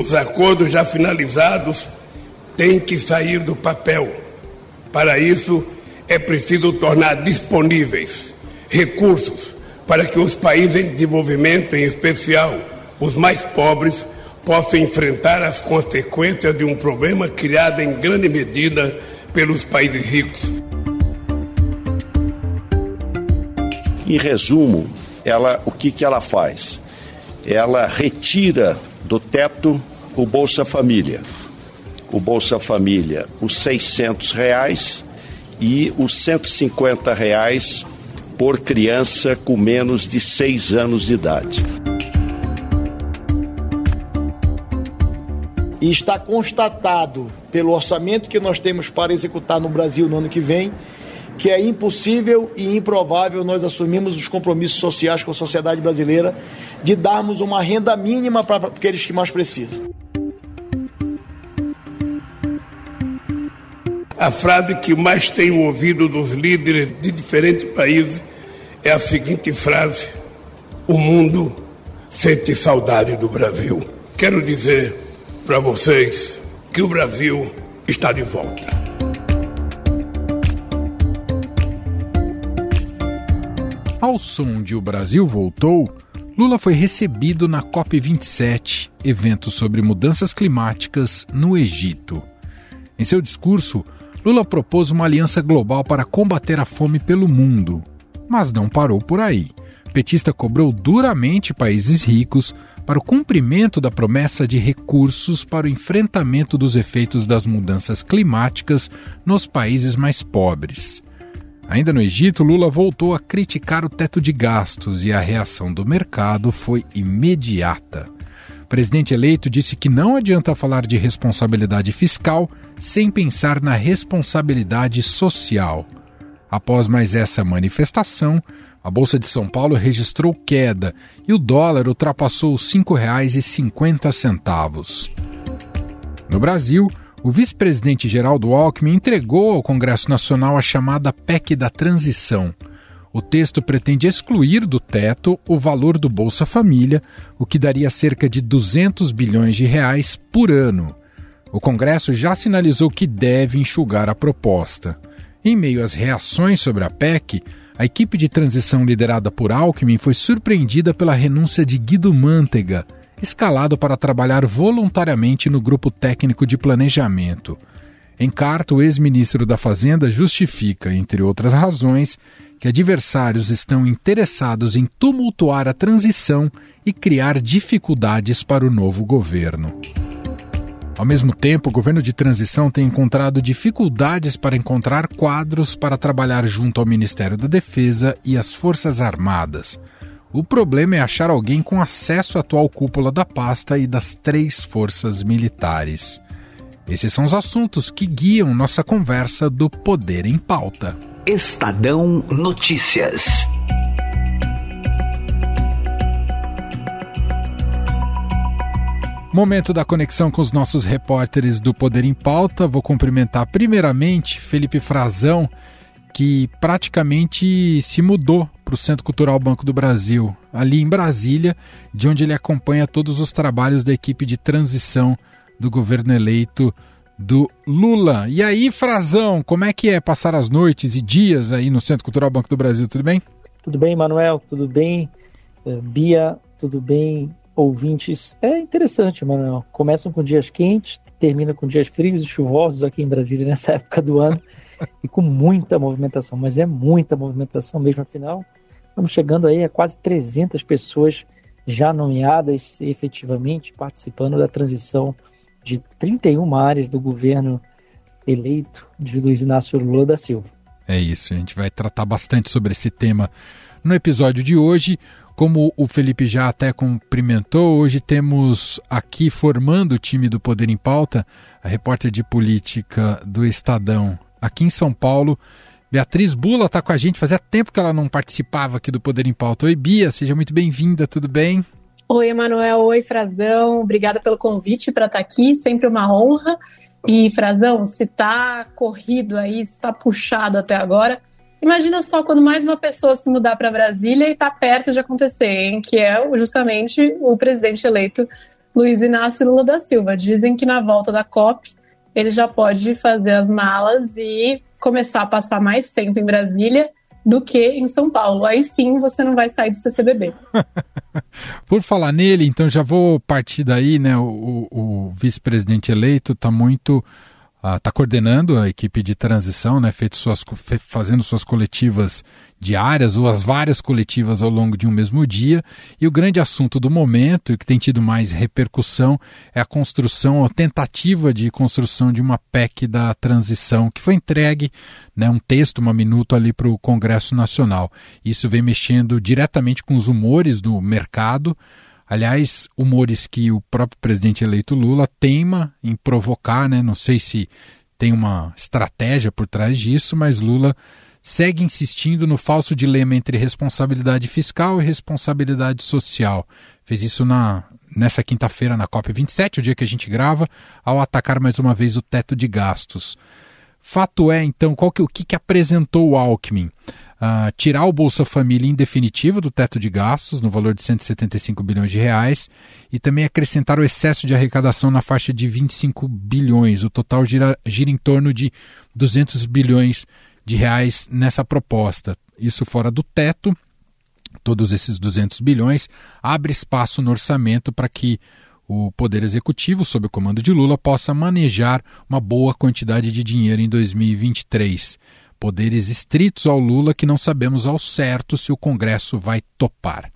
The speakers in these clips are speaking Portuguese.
Os acordos já finalizados têm que sair do papel. Para isso, é preciso tornar disponíveis recursos para que os países em desenvolvimento, em especial os mais pobres, possam enfrentar as consequências de um problema criado em grande medida pelos países ricos. Em resumo, ela, o que, que ela faz? Ela retira do teto o Bolsa Família. O Bolsa Família, os 600 reais e os 150 reais por criança com menos de 6 anos de idade. E está constatado pelo orçamento que nós temos para executar no Brasil no ano que vem que é impossível e improvável nós assumirmos os compromissos sociais com a sociedade brasileira de darmos uma renda mínima para aqueles que mais precisam. A frase que mais tenho ouvido dos líderes de diferentes países é a seguinte frase: O mundo sente saudade do Brasil. Quero dizer para vocês que o Brasil está de volta. Ao som de O Brasil Voltou, Lula foi recebido na COP27, evento sobre mudanças climáticas no Egito. Em seu discurso, Lula propôs uma aliança global para combater a fome pelo mundo. Mas não parou por aí. Petista cobrou duramente países ricos para o cumprimento da promessa de recursos para o enfrentamento dos efeitos das mudanças climáticas nos países mais pobres. Ainda no Egito, Lula voltou a criticar o teto de gastos e a reação do mercado foi imediata. O presidente eleito disse que não adianta falar de responsabilidade fiscal sem pensar na responsabilidade social. Após mais essa manifestação, a Bolsa de São Paulo registrou queda e o dólar ultrapassou os R$ 5,50. No Brasil, o vice-presidente Geraldo Alckmin entregou ao Congresso Nacional a chamada PEC da Transição. O texto pretende excluir do teto o valor do Bolsa Família, o que daria cerca de 200 bilhões de reais por ano. O Congresso já sinalizou que deve enxugar a proposta. Em meio às reações sobre a PEC, a equipe de transição liderada por Alckmin foi surpreendida pela renúncia de Guido Mantega, escalado para trabalhar voluntariamente no grupo técnico de planejamento. Em carta, o ex-ministro da Fazenda justifica, entre outras razões, que adversários estão interessados em tumultuar a transição e criar dificuldades para o novo governo. Ao mesmo tempo, o governo de transição tem encontrado dificuldades para encontrar quadros para trabalhar junto ao Ministério da Defesa e às Forças Armadas. O problema é achar alguém com acesso à atual cúpula da pasta e das três forças militares. Esses são os assuntos que guiam nossa conversa do Poder em Pauta. Estadão Notícias. Momento da conexão com os nossos repórteres do Poder em Pauta. Vou cumprimentar primeiramente Felipe Frazão, que praticamente se mudou para o Centro Cultural Banco do Brasil, ali em Brasília, de onde ele acompanha todos os trabalhos da equipe de transição do governo eleito do Lula. E aí, Frazão, como é que é passar as noites e dias aí no Centro Cultural Banco do Brasil? Tudo bem? Tudo bem, Manuel? Tudo bem? Eh, Bia, tudo bem? Ouvintes, é interessante, Manuel. Começam com dias quentes, terminam com dias frios e chuvosos aqui em Brasília nessa época do ano e com muita movimentação, mas é muita movimentação mesmo, afinal, estamos chegando aí a quase 300 pessoas já nomeadas efetivamente participando da transição de 31 áreas do governo eleito de Luiz Inácio Lula da Silva. É isso, a gente vai tratar bastante sobre esse tema no episódio de hoje. Como o Felipe já até cumprimentou, hoje temos aqui formando o time do Poder em Pauta a repórter de política do Estadão, aqui em São Paulo. Beatriz Bula está com a gente, fazia tempo que ela não participava aqui do Poder em Pauta. Oi, Bia, seja muito bem-vinda, tudo bem? Oi, Emanuel, oi, Frazão, obrigada pelo convite para estar tá aqui, sempre uma honra. E, Frazão, se está corrido aí, se está puxado até agora, imagina só quando mais uma pessoa se mudar para Brasília e está perto de acontecer, hein? que é justamente o presidente eleito Luiz Inácio Lula da Silva. Dizem que na volta da COP ele já pode fazer as malas e começar a passar mais tempo em Brasília do que em São Paulo. Aí sim você não vai sair do CCBB. Por falar nele, então já vou partir daí, né? O, o, o vice-presidente eleito está muito está ah, coordenando a equipe de transição, né, feito suas, fazendo suas coletivas diárias ou as várias coletivas ao longo de um mesmo dia. E o grande assunto do momento, que tem tido mais repercussão, é a construção, a tentativa de construção de uma PEC da transição, que foi entregue, né, um texto, uma minuto ali para o Congresso Nacional. Isso vem mexendo diretamente com os humores do mercado. Aliás, humores que o próprio presidente eleito Lula teima em provocar, né? Não sei se tem uma estratégia por trás disso, mas Lula segue insistindo no falso dilema entre responsabilidade fiscal e responsabilidade social. Fez isso na nessa quinta-feira na COP27, o dia que a gente grava, ao atacar mais uma vez o teto de gastos. Fato é, então, qual que, o que, que apresentou o Alckmin? uh, tirar o Bolsa Família em definitivo do teto de gastos, no valor de 175 bilhões de reais, e também acrescentar o excesso de arrecadação na faixa de 25 bilhões. O total gira, gira em torno de 200 bilhões de reais nessa proposta. Isso fora do teto, todos esses 200 bilhões, abre espaço no orçamento para que o Poder Executivo, sob o comando de Lula, possa manejar uma boa quantidade de dinheiro em 2023 poderes estritos ao Lula que não sabemos ao certo se o Congresso vai topar.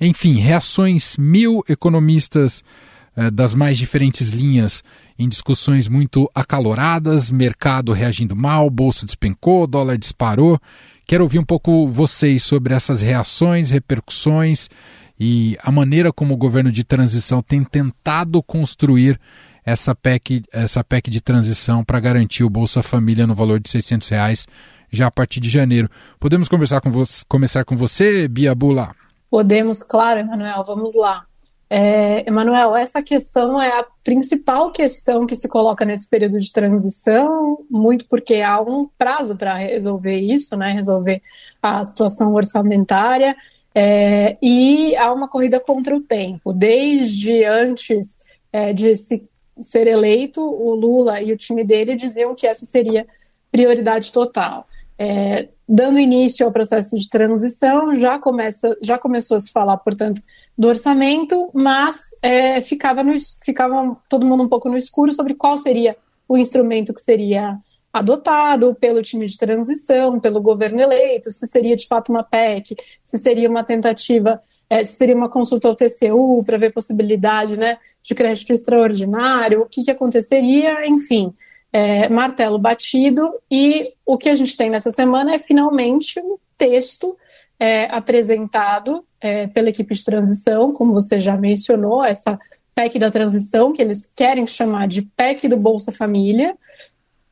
Enfim, reações mil economistas eh, das mais diferentes linhas em discussões muito acaloradas, mercado reagindo mal, bolsa despencou, dólar disparou. Quero ouvir um pouco vocês sobre essas reações, repercussões e a maneira como o governo de transição tem tentado construir essa PEC, essa PEC de transição para garantir o Bolsa Família no valor de 600 reais já a partir de janeiro. Podemos conversar com você, começar com você, Bia Bula? Podemos, claro, Emanuel, vamos lá. É, Emanuel, essa questão é a principal questão que se coloca nesse período de transição, muito porque há um prazo para resolver isso, né, resolver a situação orçamentária, é, e há uma corrida contra o tempo. Desde antes é, de se ser eleito, o Lula e o time dele diziam que essa seria prioridade total. É, dando início ao processo de transição, já, começa, já começou a se falar, portanto, do orçamento, mas é, ficava, no, ficava todo mundo um pouco no escuro sobre qual seria o instrumento que seria adotado pelo time de transição, pelo governo eleito, se seria de fato uma PEC, se seria uma tentativa é, seria uma consulta ao TCU para ver possibilidade né, de crédito extraordinário, o que, que aconteceria, enfim, é, martelo batido. E o que a gente tem nessa semana é finalmente um texto é, apresentado é, pela equipe de transição, como você já mencionou, essa PEC da transição, que eles querem chamar de PEC do Bolsa Família,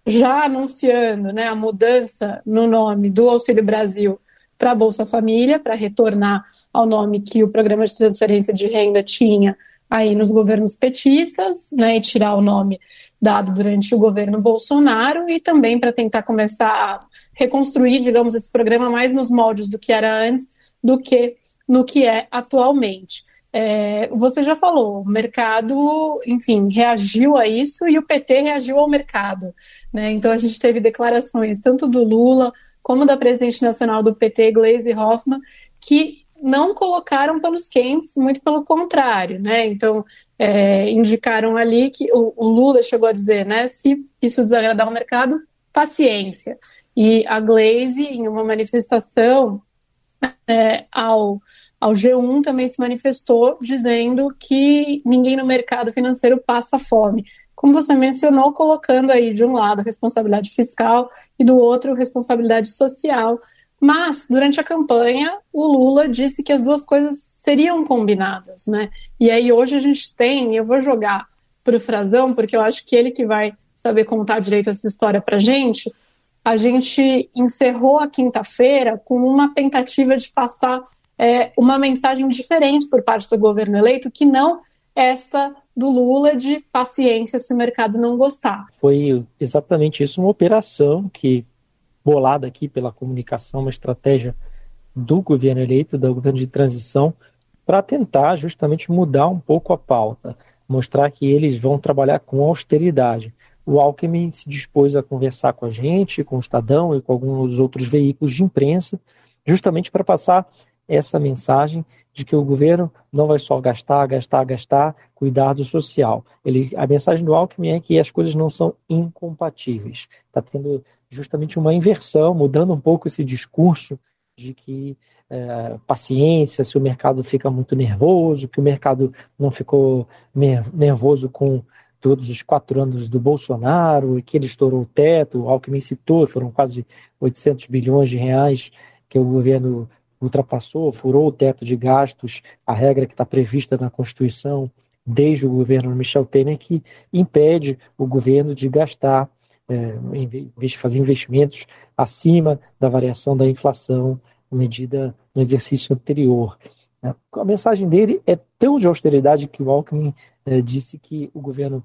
já anunciando né, a mudança no nome do Auxílio Brasil para Bolsa Família, para retornar ao nome que o programa de transferência de renda tinha aí nos governos petistas, né, e tirar o nome dado durante o governo Bolsonaro e também para tentar começar a reconstruir, digamos, esse programa mais nos moldes do que era antes do que no que é atualmente. É, você já falou, o mercado, enfim, reagiu a isso e o PT reagiu ao mercado. Né? Então a gente teve declarações tanto do Lula como da presidente nacional do PT, Gleisi Hoffmann, que não colocaram panos quentes, muito pelo contrário, né? Então, é, indicaram ali que o, o, Lula chegou a dizer, né? Se isso desagradar o mercado, paciência. E a Glaze, em uma manifestação é, ao, ao G1, também se manifestou dizendo que ninguém no mercado financeiro passa fome. Como você mencionou, colocando aí de um lado responsabilidade fiscal e do outro responsabilidade social mas, durante a campanha, o Lula disse que as duas coisas seriam combinadas, né? E aí hoje a gente tem, eu vou jogar para o Frazão, porque eu acho que ele que vai saber contar direito essa história para gente. A gente encerrou a quinta-feira com uma tentativa de passar é, uma mensagem diferente por parte do governo eleito, que não esta do Lula de paciência se o mercado não gostar. Foi exatamente isso, uma operação que bolada aqui pela comunicação, uma estratégia do governo eleito, do governo de transição, para tentar justamente mudar um pouco a pauta. mostrar que eles vão trabalhar com austeridade. O Alckmin se dispôs a conversar com a gente, com o Estadão e com alguns outros veículos de imprensa, justamente para passar essa mensagem de que o governo não vai só gastar, gastar, gastar, cuidar do social. Ele, a mensagem do Alckmin é que as coisas não são incompatíveis. Está tendo justamente uma inversão, mudando um pouco esse discurso de que é, paciência, se o mercado fica muito nervoso, que o mercado não ficou nervoso com todos os quatro anos do Bolsonaro, e que ele estourou o teto, o Alckmin citou, foram quase 800 bilhões de reais que o governo ultrapassou, furou o teto de gastos, a regra que está prevista na Constituição desde o governo Michel Temer, que impede o governo de gastar, é, fazer investimentos acima da variação da inflação medida no exercício anterior. A mensagem dele é tão de austeridade que o Alckmin é, disse que o governo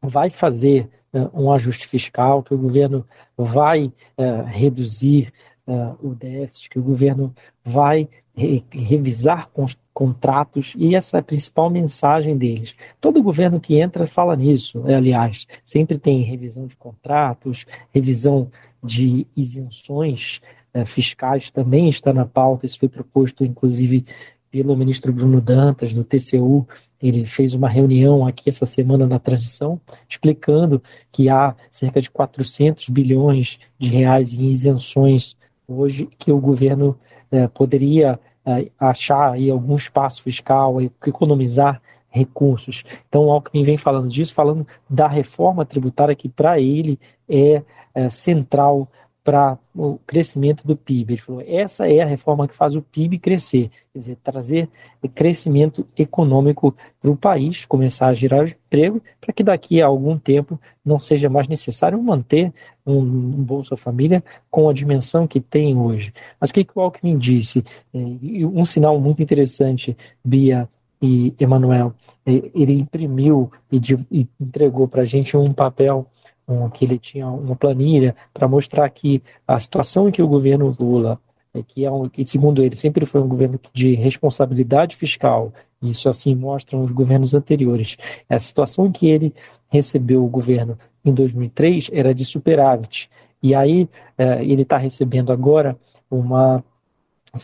vai fazer é, um ajuste fiscal, que o governo vai é, reduzir uh, o déficit, que o governo vai re revisar contratos, e essa é a principal mensagem deles. Todo governo que entra fala nisso, né, aliás, sempre tem revisão de contratos, revisão de isenções uh, fiscais, também está na pauta, isso foi proposto, inclusive, pelo ministro Bruno Dantas, do TCU, ele fez uma reunião aqui essa semana na transição, explicando que há cerca de 400 bilhões de reais em isenções hoje que o governo é, poderia é, achar aí algum espaço fiscal, economizar recursos. Então, o Alckmin vem falando disso, falando da reforma tributária que para ele é, é central para o crescimento do PIB. Ele falou: essa é a reforma que faz o PIB crescer, quer dizer, trazer crescimento econômico para o país, começar a gerar emprego, para que daqui a algum tempo não seja mais necessário manter um, um Bolsa Família com a dimensão que tem hoje. Mas o que, que o Alckmin disse? É, um sinal muito interessante, Bia e Emanuel, é, ele imprimiu e, e entregou para a gente um papel um, que ele tinha uma planilha para mostrar que a situação em que o governo Lula, é, que, é um, que segundo ele sempre foi um governo de responsabilidade fiscal, isso assim mostram os governos anteriores, a situação em que ele recebeu o governo em 2003 era de superávit, e aí é, ele está recebendo agora uma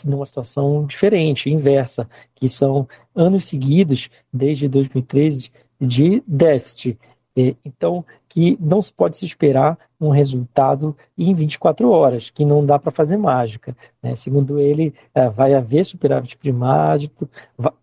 numa situação diferente, inversa, que são anos seguidos, desde 2013, de déficit. Então, que não se pode se esperar um resultado em 24 horas, que não dá para fazer mágica. Né? Segundo ele, é, vai haver superávit primário,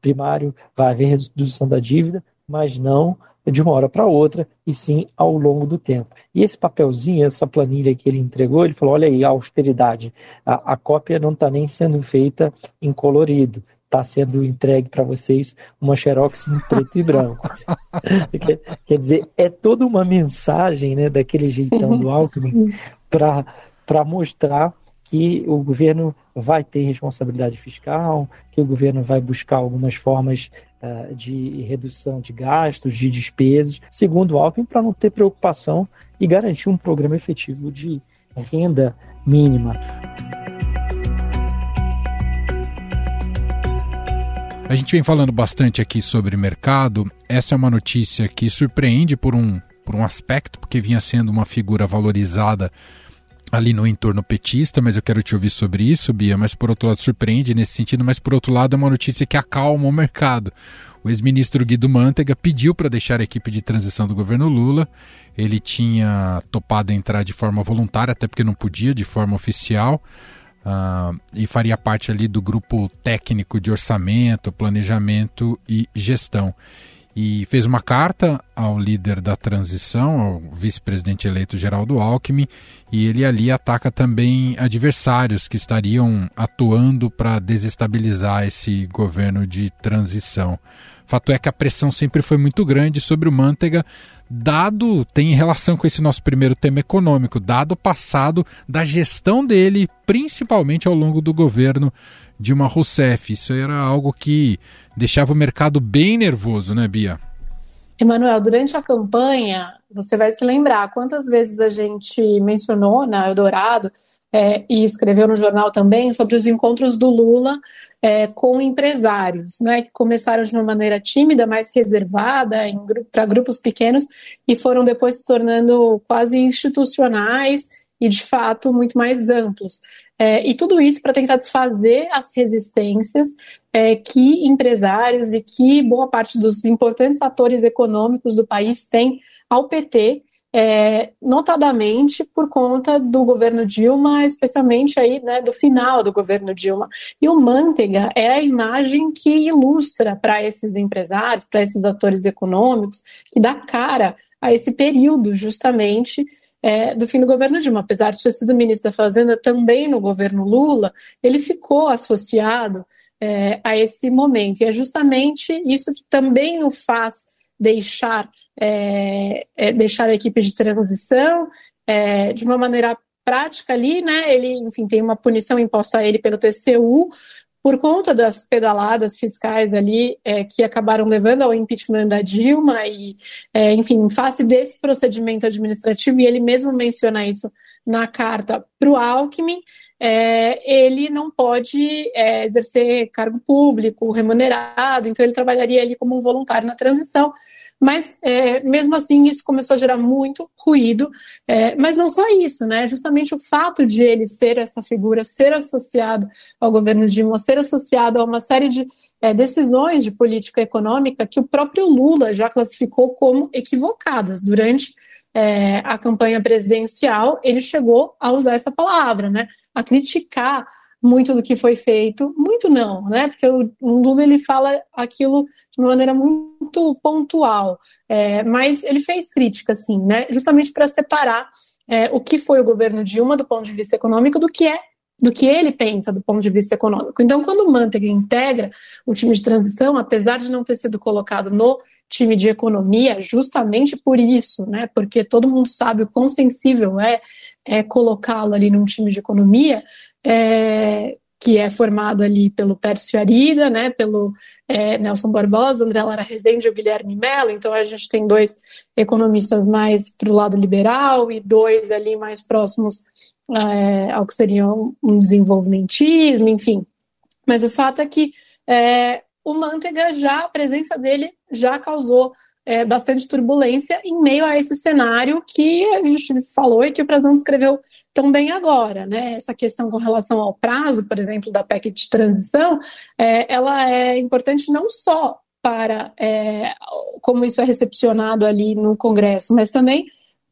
primário, vai haver redução da dívida, mas não de uma hora para outra, e sim ao longo do tempo. E esse papelzinho, essa planilha que ele entregou, ele falou: olha aí, a austeridade. A, a cópia não está nem sendo feita em colorido está sendo entregue para vocês uma xerox em preto e branco. quer, quer, dizer, é toda uma mensagem né, daquele jeitão do Alckmin para mostrar que o governo vai ter responsabilidade fiscal, que o governo vai buscar algumas formas uh, de redução de gastos, de despesas, segundo o Alckmin, para não ter preocupação e garantir um programa efetivo de renda mínima. A gente vem falando bastante aqui sobre mercado. Essa é uma notícia que surpreende por um, por um aspecto, porque vinha sendo uma figura valorizada ali no entorno petista, mas eu quero te ouvir sobre isso, Bia. Mas por outro lado, surpreende nesse sentido, mas por outro lado, é uma notícia que acalma o mercado. O ex-ministro Guido Mantega pediu para deixar a equipe de transição do governo Lula. Ele tinha topado entrar de forma voluntária, até porque não podia de forma oficial uh, e faria parte ali do grupo técnico de orçamento, planejamento e gestão. E fez uma carta ao líder da transição, ao vice-presidente eleito Geraldo Alckmin, e ele ali ataca também adversários que estariam atuando para desestabilizar esse governo de transição. Fato é que a pressão sempre foi muito grande sobre o Manteiga, dado, tem relação com esse nosso primeiro tema econômico, dado o passado da gestão dele, principalmente ao longo do governo Dilma Rousseff. Isso era algo que deixava o mercado bem nervoso, né, Bia? Emanuel, durante a campanha, você vai se lembrar quantas vezes a gente mencionou na Eldorado é, e escreveu no jornal também sobre os encontros do Lula é, com empresários, né, que começaram de uma maneira tímida, mais reservada, para grupos pequenos, e foram depois se tornando quase institucionais e, de fato, muito mais amplos. É, e tudo isso para tentar desfazer as resistências é, que empresários e que boa parte dos importantes atores econômicos do país têm ao PT, é, notadamente por conta do governo Dilma, especialmente aí, né, do final do governo Dilma. E o Manteiga é a imagem que ilustra para esses empresários, para esses atores econômicos, que dá cara a esse período justamente é, do fim do governo Dilma. Apesar de ter sido ministro da Fazenda também no governo Lula, ele ficou associado é, a esse momento. E é justamente isso que também o faz deixar, é, é deixar a equipe de transição é, de uma maneira prática ali, né? Ele, enfim, tem uma punição imposta a ele pelo TCU, por conta das pedaladas fiscais ali é, que acabaram levando ao impeachment da Dilma e, é, enfim, em face desse procedimento administrativo, e ele mesmo menciona isso na carta para o Alckmin, é, ele não pode é, exercer cargo público remunerado, então ele trabalharia ali como um voluntário na transição. Mas, é, mesmo assim, isso começou a gerar muito ruído. É, mas não só isso, né? Justamente o fato de ele ser essa figura, ser associado ao governo Dilma, ser associado a uma série de é, decisões de política econômica que o próprio Lula já classificou como equivocadas durante é, a campanha presidencial, ele chegou a usar essa palavra, né? A criticar muito do que foi feito, muito não, né? Porque o, Lula ele fala aquilo de uma maneira muito pontual, é, mas ele fez crítica, sim, né? Justamente para separar é, o que foi o governo Dilma do ponto de vista econômico do que é do que ele pensa do ponto de vista econômico. Então, quando o Manteiga integra o time de transição, apesar de não ter sido colocado no time de economia, justamente por isso, né? Porque todo mundo sabe o quão sensível é, é colocá-lo ali num time de economia é, que é formado ali pelo Pércio Arida, né, pelo é, Nelson Barbosa, André Lara Rezende e o Guilherme Mello, então a gente tem dois economistas mais para o lado liberal e dois ali mais próximos é, ao que seria um desenvolvimentismo, enfim. Mas o fato é que é, o Manteiga já, a presença dele já causou é, bastante turbulência em meio a esse cenário que a gente falou e que o Frazão descreveu tão bem agora, né? Essa questão com relação ao prazo, por exemplo, da PEC de transição, é, ela é importante não só para é, como isso é recepcionado ali no Congresso, mas também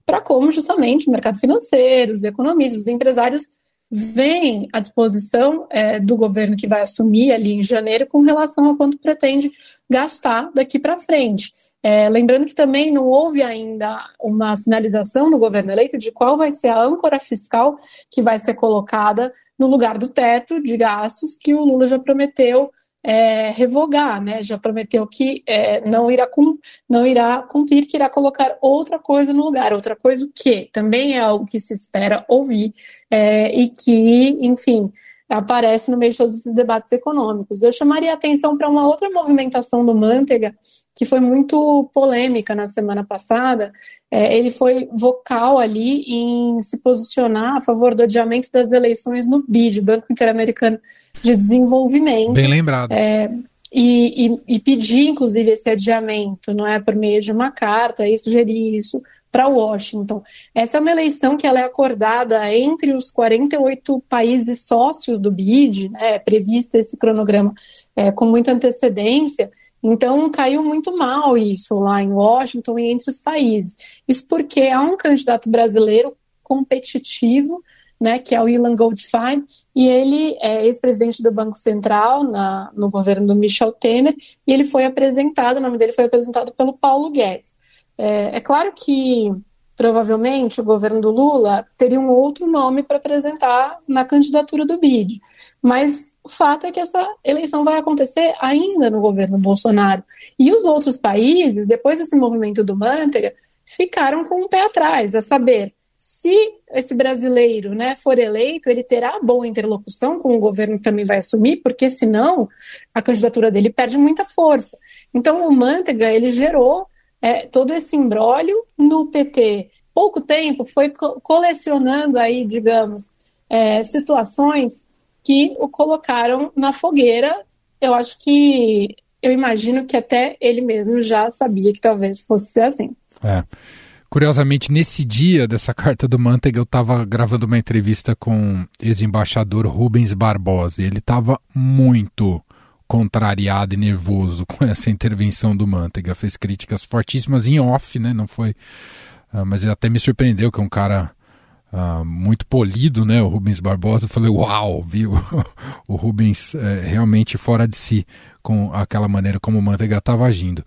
para como justamente o mercado financeiro, os economistas, os empresários veem a disposição é, do governo que vai assumir ali em janeiro com relação a quanto pretende gastar daqui para frente. É, lembrando que também não houve ainda uma sinalização do governo eleito de qual vai ser a âncora fiscal que vai ser colocada no lugar do teto de gastos que o Lula já prometeu é, revogar, né? Já prometeu que é, não, irá cum, não irá cumprir, que irá colocar outra coisa no lugar. Outra coisa o quê? Também é algo que se espera ouvir é, e que, enfim, aparece no meio de todos esses debates econômicos. Eu chamaria a atenção para uma outra movimentação do Manteiga, que foi muito polêmica na semana passada. É, ele foi vocal ali em se posicionar a favor do adiamento das eleições no BID, Banco Interamericano de Desenvolvimento. Bem lembrado. É, e, e, e, pedir, inclusive, esse adiamento, não é por meio de uma carta, e sugerir isso para Washington. Essa é uma eleição que ela é acordada entre os 48 países sócios do BID, né, é previsto esse cronograma é, com muita antecedência, então caiu muito mal isso lá em Washington e entre os países. Isso porque há um candidato brasileiro competitivo, né, que é o Ilan Goldfein, e ele é ex-presidente do Banco Central na, no governo do Michel Temer, e ele foi apresentado, o nome dele foi apresentado pelo Paulo Guedes. É, é claro que provavelmente o governo do Lula teria um outro nome para apresentar na candidatura do BID. Mas o fato é que essa eleição vai acontecer ainda no governo Bolsonaro. E os outros países, depois desse movimento do Manteiga, ficaram com um pé atrás, a saber, se esse brasileiro né, for eleito, ele terá boa interlocução com o governo que também vai assumir, porque senão a candidatura dele perde muita força. Então o Manteiga ele gerou é, todo esse imbróglio no PT. Pouco tempo foi co colecionando aí, digamos, é, situações que o colocaram na fogueira. Eu acho que, eu imagino que até ele mesmo já sabia que talvez fosse ser assim. É. Curiosamente, nesse dia dessa carta do Manteiga, eu estava gravando uma entrevista com ex-embaixador Rubens Barbosa. Ele estava muito contrariado e nervoso com essa intervenção do Manteiga. Fez críticas fortíssimas em off, né? Não foi. Uh, mas até me surpreendeu que é um cara uh, muito polido, né? O Rubens Barbosa. Eu falei, uau, viu? o Rubens é, realmente fora de si com aquela maneira como o Manteiga estava agindo.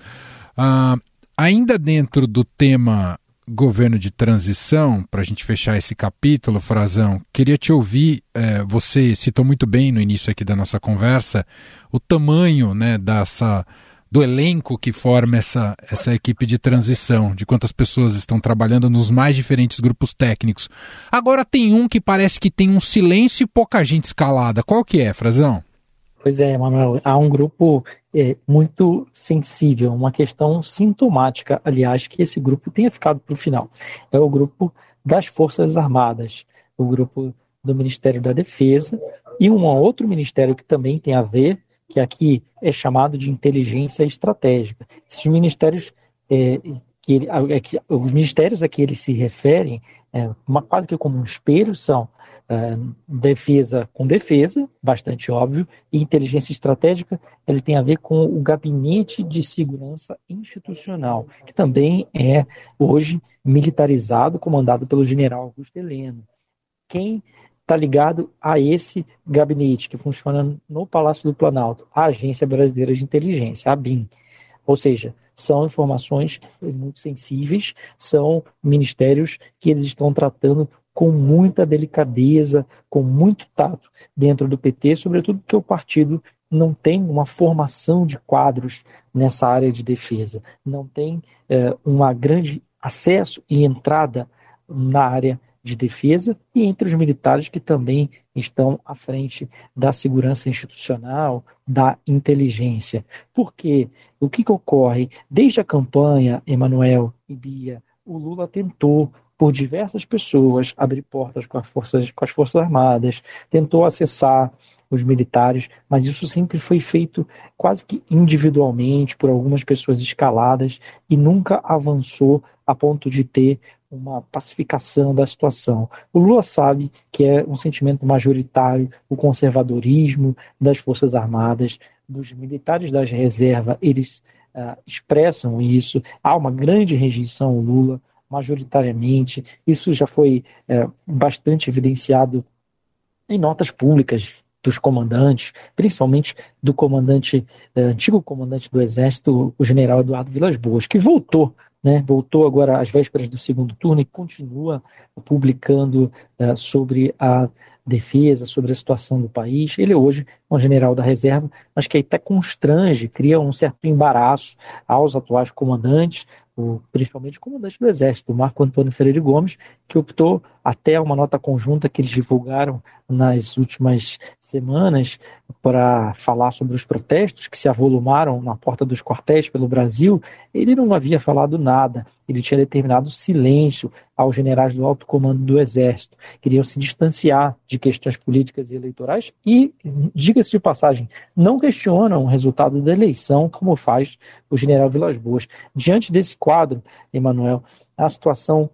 Uh, ainda dentro do tema governo de transição, para a gente fechar esse capítulo, Frazão, queria te ouvir. É, você citou muito bem no início aqui da nossa conversa o tamanho né, dessa, do elenco que forma essa, essa equipe de transição, de quantas pessoas estão trabalhando nos mais diferentes grupos técnicos. Agora tem um que parece que tem um silêncio e pouca gente escalada. Qual que é, Frazão? Pois é, Manuel, há um grupo é, muito sensível, uma questão sintomática, aliás, que esse grupo tenha ficado para o final. É o grupo das Forças Armadas, o grupo do Ministério da Defesa e um outro ministério que também tem a ver, que aqui é chamado de inteligência estratégica. Esses ministérios é, que, ele, é, que os ministérios a que eles se referem, é, uma, quase que como um espelho, são defesa com defesa, bastante óbvio, e inteligência estratégica, ele tem a ver com o gabinete de segurança institucional, que também é hoje militarizado, comandado pelo general Augusto Heleno. Quem está ligado a esse gabinete que funciona no Palácio do Planalto, a Agência Brasileira de Inteligência, a BIM. Ou seja, são informações muito sensíveis, são ministérios que eles estão tratando com muita delicadeza, com muito tato dentro do PT, sobretudo porque o partido não tem uma formação de quadros nessa área de defesa, não tem é, uma grande acesso e entrada na área de defesa e entre os militares que também estão à frente da segurança institucional, da inteligência. Porque o que, que ocorre? Desde a campanha, Emanuel e Bia, o Lula tentou por diversas pessoas abrir portas com as forças, com as forças armadas, tentou acessar os militares, mas isso sempre foi feito quase que individualmente por algumas pessoas escaladas e nunca avançou a ponto de ter uma pacificação da situação. O Lula sabe que é um sentimento majoritário o conservadorismo das Forças Armadas, dos militares das reservas, eles uh, expressam isso. Há uma grande rejeição ao Lula, majoritariamente. Isso já foi uh, bastante evidenciado em notas públicas dos comandantes, principalmente do comandante, uh, antigo comandante do Exército, o general Eduardo Vilas Boas, que voltou né, voltou agora às vésperas do segundo turno e continua publicando uh, sobre a defesa, sobre a situação do país. Ele hoje é um general da reserva, mas que até constrange, cria um certo embaraço aos atuais comandantes, principalmente comandante do Exército, Marco Antônio Ferreira Gomes, que optou até uma nota conjunta que eles divulgaram nas últimas semanas para falar sobre os protestos que se avolumaram na porta dos quartéis pelo Brasil, ele não havia falado nada. Ele tinha determinado silêncio aos generais do alto comando do Exército. Queriam se distanciar de questões políticas e eleitorais e, diga-se de passagem, não questionam o resultado da eleição, como faz o general Vilas Boas. Diante desse quadro, Emanuel, a situação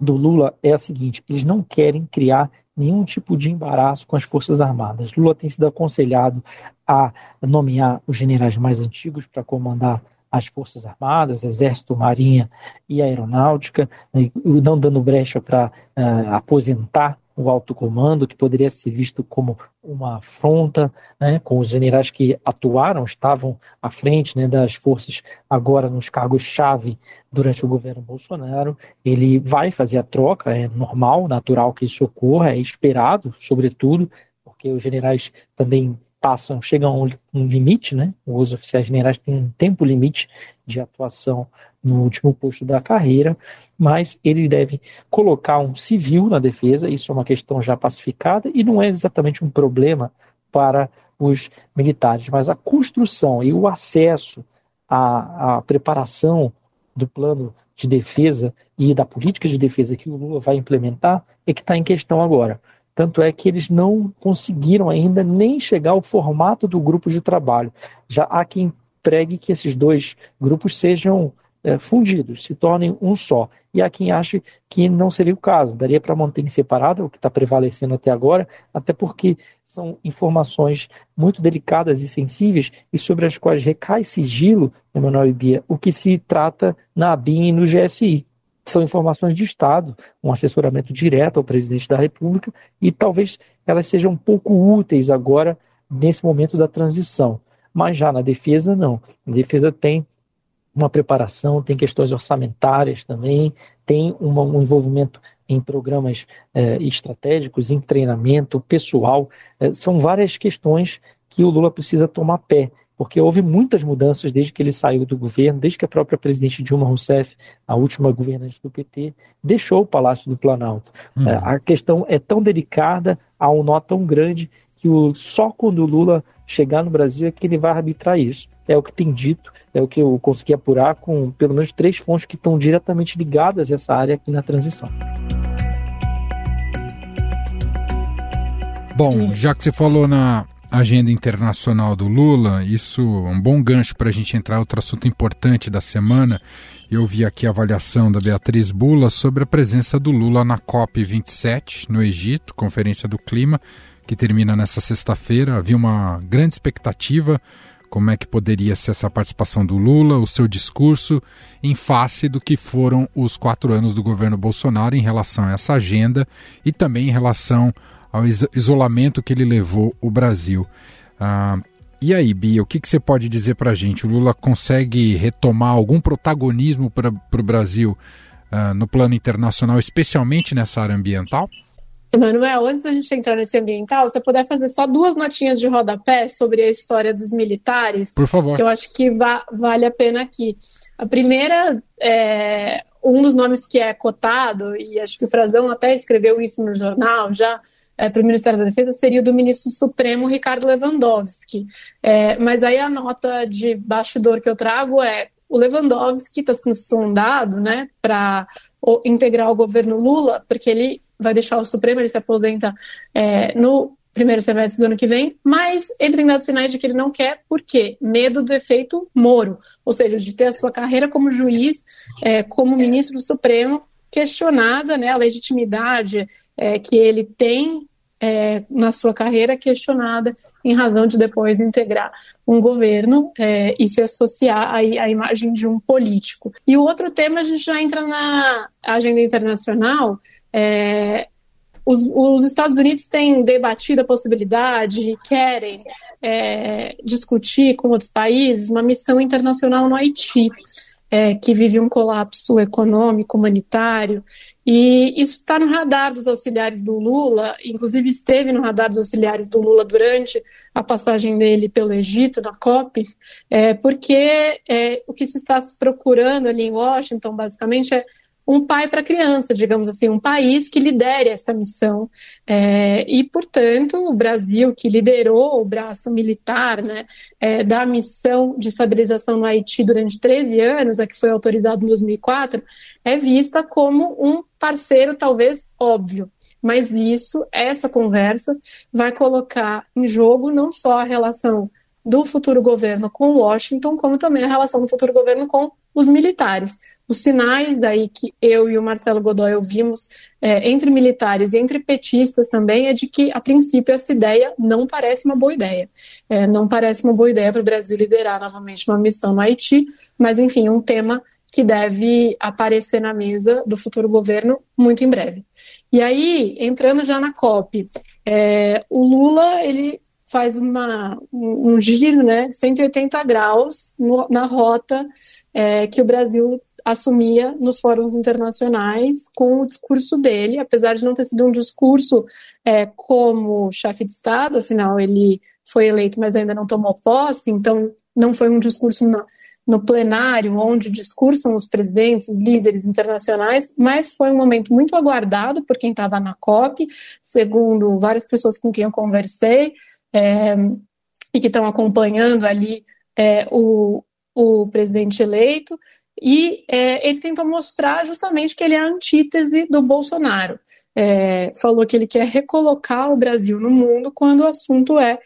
do Lula é a seguinte: eles não querem criar nenhum tipo de embaraço com as Forças Armadas. Lula tem sido aconselhado a nomear os generais mais antigos para comandar as Forças Armadas, Exército, Marinha e Aeronáutica, não dando brecha para uh, aposentar o alto comando, que poderia ser visto como uma afronta né, com os generais que atuaram, estavam à frente né, das forças agora nos cargos-chave durante o governo Bolsonaro. Ele vai fazer a troca, é normal, natural que isso ocorra, é esperado, sobretudo, porque os generais também passam, chegam a um, um limite, né? Os oficiais generais têm um tempo limite de atuação no último posto da carreira, mas ele deve colocar um civil na defesa, isso é uma questão já pacificada e não é exatamente um problema para os militares, mas a construção e o acesso à, à preparação do plano de defesa e da política de defesa que o Lula vai implementar é que está em questão agora. Tanto é que eles não conseguiram ainda nem chegar ao formato do grupo de trabalho. Já há quem pregue que esses dois grupos sejam é, fundidos, se tornem um só. E há quem ache que não seria o caso, daria para manter em separado, o que está prevalecendo até agora, até porque são informações muito delicadas e sensíveis e sobre as quais recai sigilo, Emanuel e Bia, o que se trata na ABIN e no GSI. São informações de Estado, um assessoramento direto ao presidente da República e talvez elas sejam um pouco úteis agora nesse momento da transição. Mas já na defesa, não. A defesa tem uma preparação, tem questões orçamentárias também, tem uma, um envolvimento em programas eh, estratégicos, em treinamento pessoal. Eh, são várias questões que o Lula precisa tomar pé, porque houve muitas mudanças desde que ele saiu do governo, desde que a própria presidente Dilma Rousseff, a última governante do PT, deixou o Palácio do Planalto. Uhum. A questão é tão delicada, há um nó tão grande, que o, só quando o Lula chegar no Brasil é que ele vai arbitrar isso. É o que tem dito, é o que eu consegui apurar com pelo menos três fontes que estão diretamente ligadas a essa área aqui na transição. Bom, já que você falou na agenda internacional do Lula, isso é um bom gancho para a gente entrar outro assunto importante da semana. Eu vi aqui a avaliação da Beatriz Bula sobre a presença do Lula na COP27 no Egito, Conferência do Clima, que termina nessa sexta-feira. Havia uma grande expectativa como é que poderia ser essa participação do Lula, o seu discurso, em face do que foram os quatro anos do governo Bolsonaro em relação a essa agenda e também em relação ao isolamento que ele levou o Brasil. Ah, e aí, Bia, o que, que você pode dizer para a gente? O Lula consegue retomar algum protagonismo para o Brasil ah, no plano internacional, especialmente nessa área ambiental? Emanuel, antes da gente entrar nesse ambiental, se eu puder fazer só duas notinhas de rodapé sobre a história dos militares, por favor, que eu acho que va vale a pena aqui. A primeira é um dos nomes que é cotado, e acho que o Frazão até escreveu isso no jornal já, é, para o Ministério da Defesa seria do ministro Supremo Ricardo Lewandowski. É, mas aí a nota de bastidor que eu trago é o Lewandowski está sendo sondado né, para integrar o governo Lula, porque ele vai deixar o Supremo, ele se aposenta é, no primeiro semestre do ano que vem, mas ele tem dado sinais de que ele não quer, por quê? Medo do efeito Moro, ou seja, de ter a sua carreira como juiz, é, como ministro do Supremo, questionada, né, a legitimidade é, que ele tem é, na sua carreira questionada em razão de depois integrar um governo é, e se associar à, à, imagem de um político. E o outro tema, a gente já entra na agenda internacional, é, os, os, Estados Unidos têm debatido a possibilidade, querem é, discutir com outros países uma missão internacional no Haiti, é, que vive um colapso econômico, humanitário, e isso está no radar dos auxiliares do Lula, inclusive esteve no radar dos auxiliares do Lula durante a passagem dele pelo Egito, na COP, é, porque é, o que se está procurando ali em Washington, basicamente, é um pai para criança, digamos assim, um país que lidere essa missão. É, e, portanto, o Brasil, que liderou o braço militar né, é, da missão de estabilização no Haiti durante 13 anos, a que foi autorizado em 2004, é vista como um parceiro talvez óbvio. Mas isso, essa conversa, vai colocar em jogo não só a relação do futuro governo com Washington, como também a relação do futuro governo com os militares os sinais aí que eu e o Marcelo Godoy ouvimos é, entre militares e entre petistas também é de que, a princípio, essa ideia não parece uma boa ideia. É, não parece uma boa ideia para o Brasil liderar novamente uma missão no Haiti, mas, enfim, um tema que deve aparecer na mesa do futuro governo muito em breve. E aí, entrando já na COP, é, o Lula, ele faz uma, um, um giro, né, 180 graus no, na rota é, que o Brasil assumia nos fóruns internacionais com o discurso dele, apesar de não ter sido um discurso é, como chefe de Estado, afinal ele foi eleito, mas ainda não tomou posse, então não foi um discurso na, no plenário, onde discursam os presidentes, os líderes internacionais, mas foi um momento muito aguardado por quem estava na COP, segundo várias pessoas com quem eu conversei, é, e que estão acompanhando ali é, o, o presidente eleito, e é, ele tentou mostrar justamente que ele é a antítese do Bolsonaro. É, falou que ele quer recolocar o Brasil no mundo quando o assunto é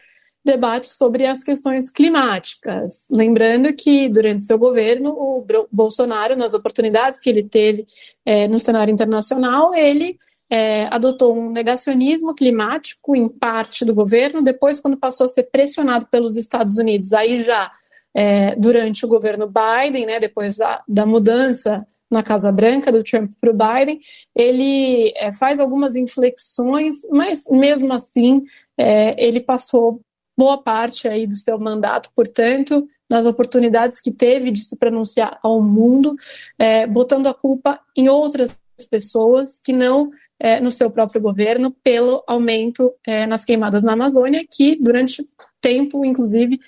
debate sobre as questões climáticas. Lembrando que, durante seu governo, o Bolsonaro, nas oportunidades que ele teve é, no cenário internacional, ele é, adotou um negacionismo climático em parte do governo. Depois, quando passou a ser pressionado pelos Estados Unidos, aí já é, durante o governo Biden, né, depois da, da mudança na Casa Branca do Trump para o Biden, ele é, faz algumas inflexões, mas mesmo assim é, ele passou boa parte aí do seu mandato, portanto, nas oportunidades que teve de se pronunciar ao mundo, é, botando a culpa em outras pessoas que não é, no seu próprio governo pelo aumento é, nas queimadas na Amazônia, que durante tempo, inclusive,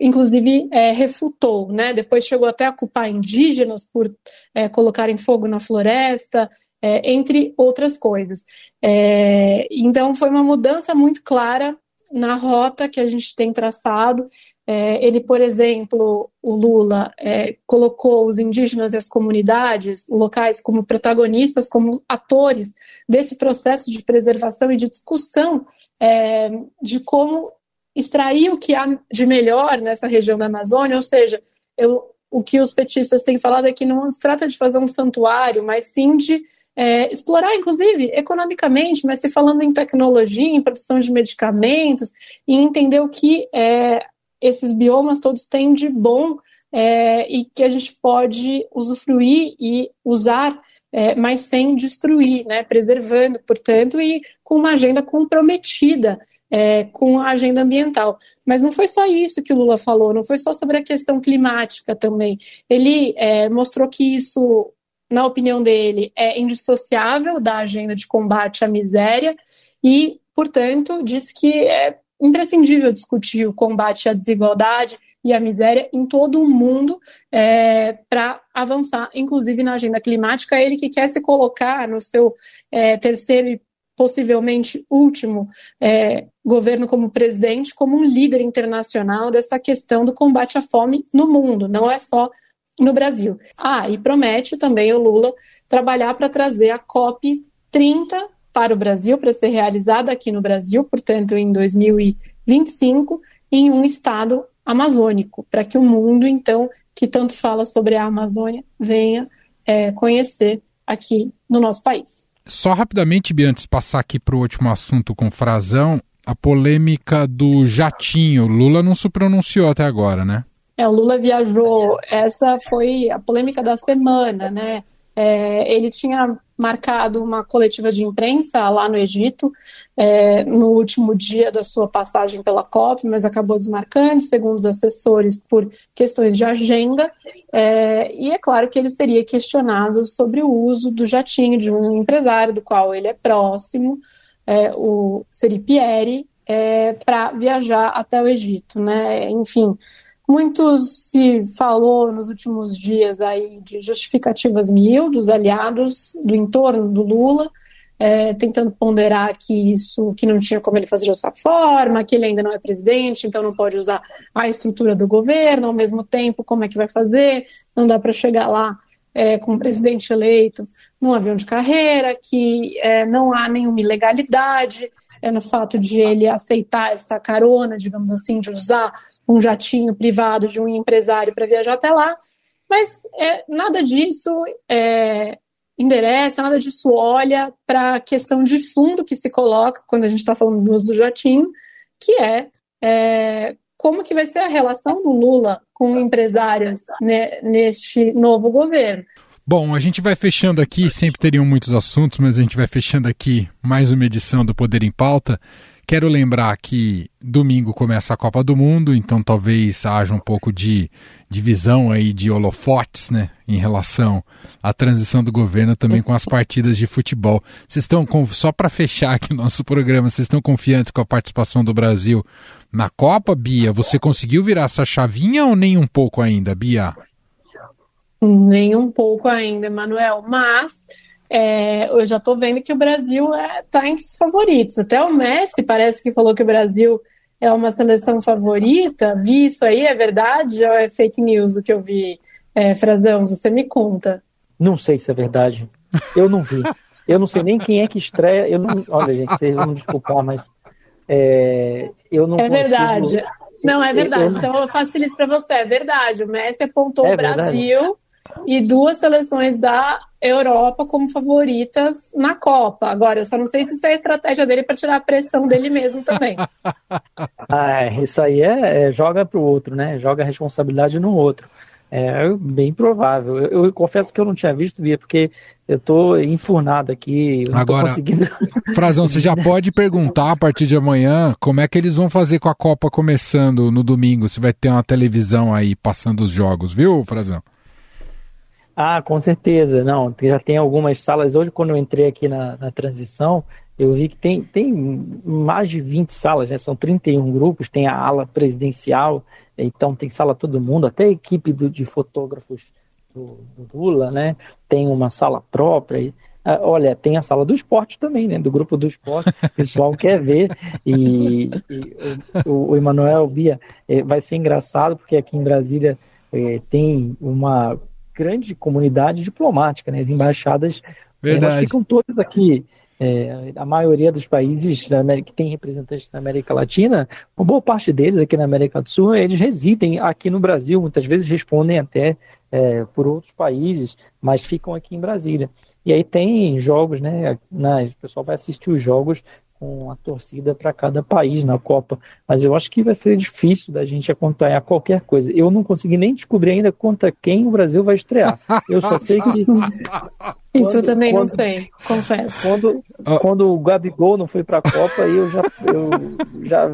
inclusive é, refutou, né? Depois chegou até a culpar indígenas por é, colocarem fogo na floresta, é, entre outras coisas. É, então foi uma mudança muito clara na rota que a gente tem traçado. É, ele, por exemplo, o Lula é, colocou os indígenas e as comunidades locais como protagonistas, como atores desse processo de preservação e de discussão de como extrair o que há de melhor nessa região da Amazônia, ou seja, eu, o que os petistas têm falado é que não se trata de fazer um santuário, mas sim de é, explorar, inclusive, economicamente, mas se falando em tecnologia, em produção de medicamentos, e entender o que é, esses biomas todos têm de bom é, e que a gente pode usufruir e usar, é, mas sem destruir, né, preservando, portanto, e com uma agenda comprometida é, com a agenda ambiental. Mas não foi só isso que o Lula falou, não foi só sobre a questão climática também. Ele é, mostrou que isso na opinião dele, é indissociável da agenda de combate à miséria e, portanto, diz que é imprescindível discutir o combate à desigualdade e à miséria em todo o mundo é, para avançar, inclusive na agenda climática. Ele que quer se colocar no seu é, terceiro e possivelmente último é, governo como presidente, como um líder internacional dessa questão do combate à fome no mundo. Não é só no Brasil. Ah, e promete também o Lula trabalhar para trazer a COP 30 para o Brasil, para ser realizada aqui no Brasil, portanto, em 2025, em um estado amazônico, para que o mundo, então, que tanto fala sobre a Amazônia, venha é, conhecer aqui no nosso país. Só rapidamente, Bia, antes de passar aqui para o último assunto com Frazão, a polêmica do jatinho. Lula não se pronunciou até agora, né? É, o Lula viajou, essa foi a polêmica da semana, né? É, ele tinha marcado uma coletiva de imprensa lá no Egito, é, no último dia da sua passagem pela COP, mas acabou desmarcando, segundo os assessores, por questões de agenda. É, e é claro que ele seria questionado sobre o uso do jatinho de um empresário do qual ele é próximo, é, o Seri Pieri, é, para viajar até o Egito, né? Enfim. Muitos se falou nos últimos dias aí de justificativas mil dos aliados do entorno do Lula, é, tentando ponderar que isso, que não tinha como ele fazer de outra forma, que ele ainda não é presidente, então não pode usar a estrutura do governo, ao mesmo tempo, como é que vai fazer? Não dá para chegar lá é, com o presidente eleito num avião de carreira, que é, não há nenhuma ilegalidade é, no fato de ele aceitar essa carona, digamos assim, de usar um jatinho privado de um empresário para viajar até lá, mas é, nada disso é, endereça, nada disso olha para a questão de fundo que se coloca quando a gente está falando do uso do jatinho, que é, é, como que vai ser a relação do Lula com empresários né, neste novo governo. Bom, a gente vai fechando aqui, sempre teriam muitos assuntos, mas a gente vai fechando aqui mais uma edição do Poder em Pauta. Quero lembrar que domingo começa a Copa do Mundo, então talvez haja um pouco de divisão aí de holofotes, né, em relação à transição do governo também com as partidas de futebol. Vocês estão só para fechar aqui o nosso programa, vocês estão confiantes com a participação do Brasil na Copa, Bia? Você conseguiu virar essa chavinha ou nem um pouco ainda, Bia? Nem um pouco ainda, Manuel, mas é, eu já estou vendo que o Brasil está é, tá entre os favoritos. Até o Messi parece que falou que o Brasil é uma seleção favorita. Vi isso aí, é verdade ou é fake news o que eu vi É, Frazão, você me conta. Não sei se é verdade. Eu não vi. Eu não sei nem quem é que estreia. Eu não, olha, gente, vocês vão me desculpar, mas é, eu não. É consigo... verdade. Não, é verdade. Eu... Então eu facilito para você. É verdade. O Messi apontou é o Brasil e duas seleções da Europa como favoritas na Copa. Agora, eu só não sei se isso é a estratégia dele para tirar a pressão dele mesmo também. ah, isso aí é, é joga para o outro, né? Joga a responsabilidade no outro. É bem provável. Eu, eu, confesso que eu não tinha visto, Bia, porque eu tô enfurnado aqui. Agora, conseguindo... Frazão, você já pode perguntar a partir de amanhã como é que eles vão fazer com a Copa começando no domingo, se vai ter uma televisão aí passando os jogos, viu, Frazão? Ah, com certeza. Não, já tem algumas salas. Hoje, quando eu entrei aqui na, na transição, eu vi que tem, tem mais de 20 salas, né? São 31 grupos, tem a ala presidencial, então tem sala todo mundo, até a equipe do, de fotógrafos do, do, Lula, né? Tem uma sala própria. Ah, olha, tem a sala do esporte também, né? Do grupo do esporte, o pessoal quer ver. E, e o, o Emanuel Bia é, vai ser engraçado, porque aqui em Brasília é, tem uma grande comunidade diplomática, né? As embaixadas Verdade. ficam todas aqui. É, a maioria dos países da América, que tem representantes na América Latina, uma boa parte deles aqui na América do Sul, eles residem aqui no Brasil, muitas vezes respondem até é, por outros países, mas ficam aqui em Brasília. E aí tem jogos, né? Na, o pessoal vai assistir os jogos com a torcida para cada país na Copa. Mas eu acho que vai ser difícil da gente acompanhar qualquer coisa. Eu não consegui nem descobrir ainda contra quem o Brasil vai estrear. Eu só sei que. Isso eu também quando, não sei, confesso. Quando, quando o Gabigol não foi para a Copa, eu já, eu já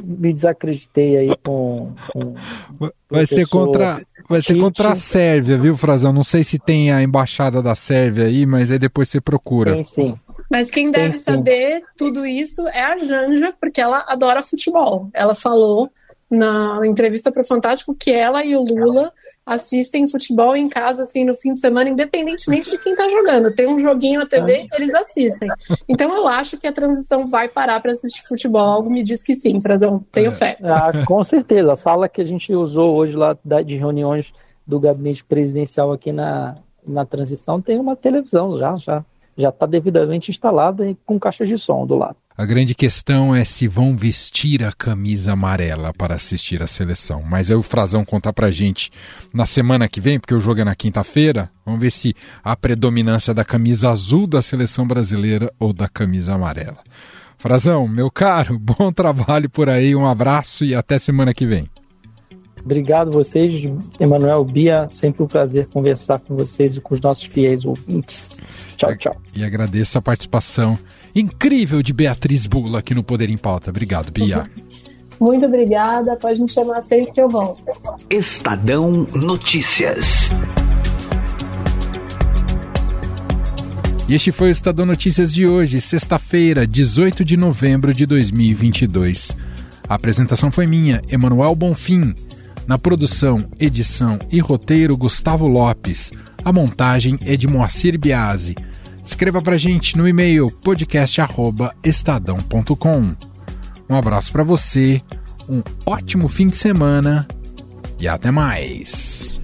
me desacreditei aí com. com vai ser contra, vai ser contra a Sérvia, viu, Frazão? Não sei se tem a embaixada da Sérvia aí, mas aí depois você procura. Sim, sim. Mas quem deve saber tudo isso é a Janja, porque ela adora futebol. Ela falou na entrevista para o Fantástico que ela e o Lula assistem futebol em casa assim no fim de semana, independentemente de quem está jogando. Tem um joguinho na TV, eles assistem. Então eu acho que a transição vai parar para assistir futebol. Algo me diz que sim, Fradão. Tenho é. fé. Ah, com certeza. A sala que a gente usou hoje lá de reuniões do gabinete presidencial aqui na, na transição tem uma televisão já, já já está devidamente instalada e com caixas de som do lado. A grande questão é se vão vestir a camisa amarela para assistir a seleção. Mas aí o Frazão contar pra gente na semana que vem, porque o jogo é na quinta-feira. Vamos ver se a predominância da camisa azul da seleção brasileira ou da camisa amarela. Frazão, meu caro, bom trabalho por aí, um abraço e até semana que vem. Obrigado vocês, Emanuel Bia. Sempre um prazer conversar com vocês e com os nossos fiéis ouvintes. Tchau, tchau. E agradeço a participação incrível de Beatriz Bula aqui no Poder em Pauta. Obrigado, Bia. Muito obrigada. Pode me chamar sempre que eu volto. Estadão Notícias. E este foi o Estadão Notícias de hoje, sexta-feira, 18 de novembro de 2022. A apresentação foi minha, Emanuel Bonfim. Na produção, edição e roteiro, Gustavo Lopes. A montagem é de Moacir Biasi. Escreva pra gente no e-mail podcast@estadão.com. Um abraço para você, um ótimo fim de semana e até mais.